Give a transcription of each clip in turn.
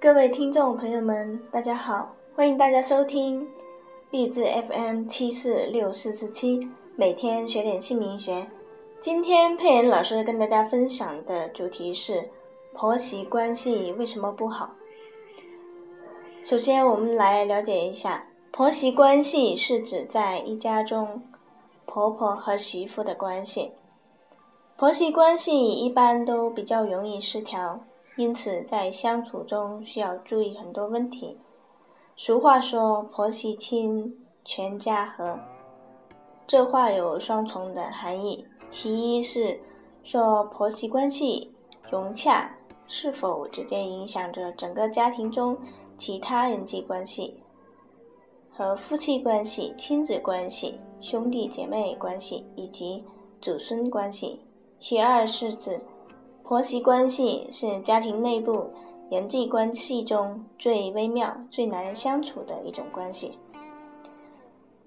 各位听众朋友们，大家好，欢迎大家收听励志 FM 七四六四四七，每天学点姓名学。今天佩妍老师跟大家分享的主题是婆媳关系为什么不好。首先，我们来了解一下婆媳关系是指在一家中婆婆和媳妇的关系。婆媳关系一般都比较容易失调。因此，在相处中需要注意很多问题。俗话说“婆媳亲，全家和”，这话有双重的含义。其一是说婆媳关系融洽是否直接影响着整个家庭中其他人际关系和夫妻关系、亲子关系、兄弟姐妹关系以及祖孙关系。其二是指。婆媳关系是家庭内部人际关系中最微妙、最难相处的一种关系。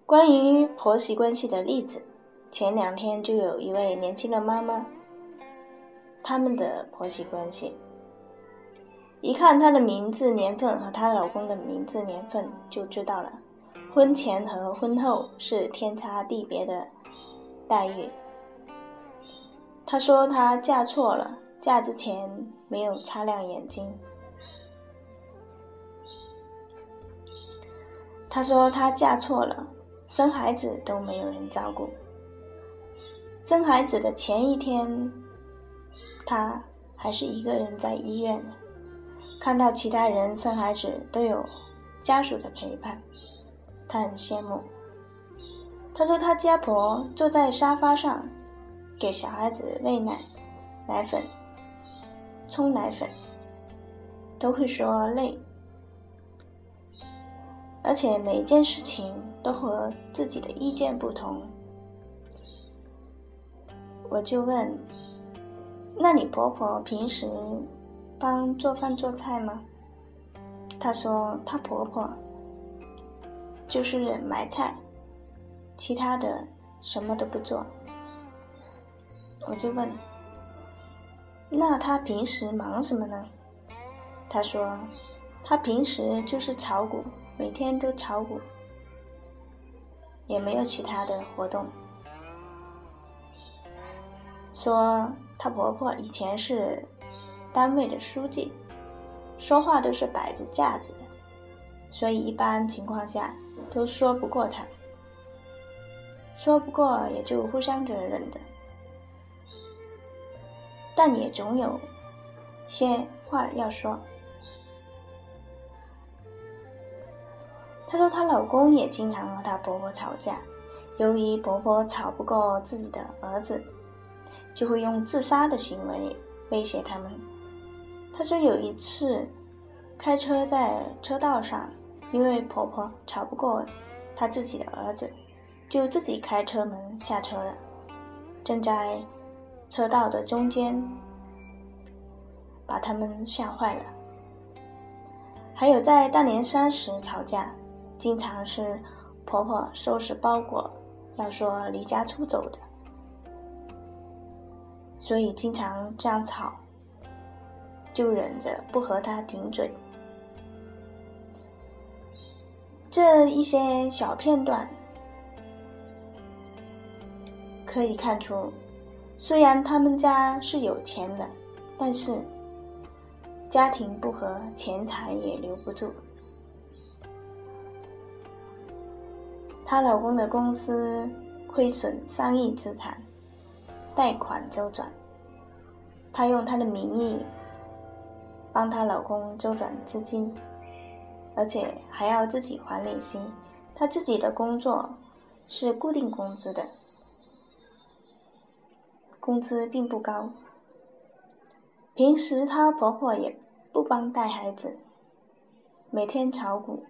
关于婆媳关系的例子，前两天就有一位年轻的妈妈，他们的婆媳关系，一看她的名字年份和她老公的名字年份就知道了，婚前和婚后是天差地别的待遇。她说她嫁错了。嫁之前没有擦亮眼睛。她说她嫁错了，生孩子都没有人照顾。生孩子的前一天，她还是一个人在医院，看到其他人生孩子都有家属的陪伴，她很羡慕。她说她家婆坐在沙发上，给小孩子喂奶、奶粉。冲奶粉都会说累，而且每件事情都和自己的意见不同。我就问：“那你婆婆平时帮做饭做菜吗？”她说：“她婆婆就是买菜，其他的什么都不做。”我就问。那他平时忙什么呢？他说，他平时就是炒股，每天都炒股，也没有其他的活动。说她婆婆以前是单位的书记，说话都是摆着架子的，所以一般情况下都说不过她，说不过也就互相着忍的。但也总有些话要说。她说她老公也经常和她婆婆吵架，由于婆婆吵不过自己的儿子，就会用自杀的行为威胁他们。她说有一次开车在车道上，因为婆婆吵不过她自己的儿子，就自己开车门下车了，正在。车道的中间，把他们吓坏了。还有在大年三十吵架，经常是婆婆收拾包裹，要说离家出走的，所以经常这样吵，就忍着不和他顶嘴。这一些小片段可以看出。虽然他们家是有钱的，但是家庭不和，钱财也留不住。她老公的公司亏损上亿资产，贷款周转，她用她的名义帮她老公周转资金，而且还要自己还利息。她自己的工作是固定工资的。工资并不高，平时她婆婆也不帮带孩子，每天炒股，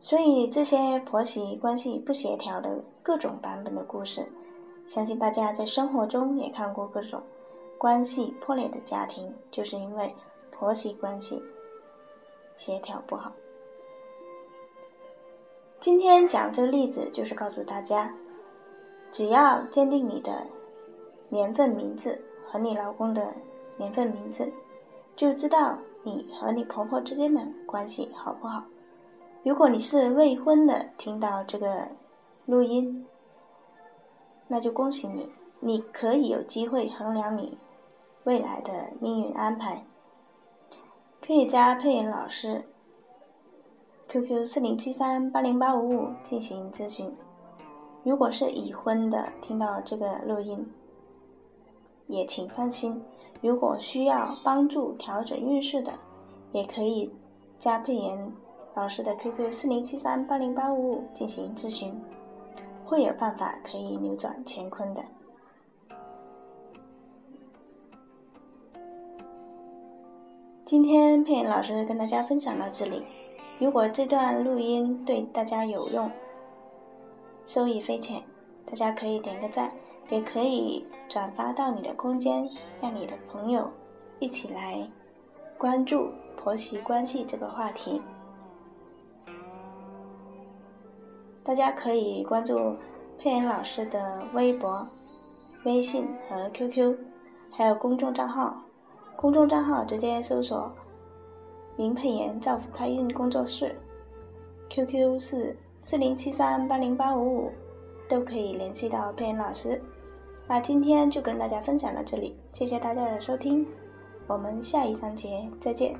所以这些婆媳关系不协调的各种版本的故事，相信大家在生活中也看过各种关系破裂的家庭，就是因为婆媳关系协调不好。今天讲这个例子，就是告诉大家。只要鉴定你的年份名字和你老公的年份名字，就知道你和你婆婆之间的关系好不好。如果你是未婚的，听到这个录音，那就恭喜你，你可以有机会衡量你未来的命运安排。可以加配音老师 QQ 四零七三八零八五五进行咨询。如果是已婚的，听到这个录音，也请放心。如果需要帮助调整运势的，也可以加配音老师的 QQ 四零七三八零八五五进行咨询，会有办法可以扭转乾坤的。今天佩妍老师跟大家分享到这里。如果这段录音对大家有用，受益匪浅，大家可以点个赞，也可以转发到你的空间，让你的朋友一起来关注婆媳关系这个话题。大家可以关注佩妍老师的微博、微信和 QQ，还有公众账号。公众账号直接搜索“林佩妍造福开运工作室 ”，QQ 是四零七三八零八五五，都可以联系到佩恩老师。那今天就跟大家分享到这里，谢谢大家的收听，我们下一章节再见。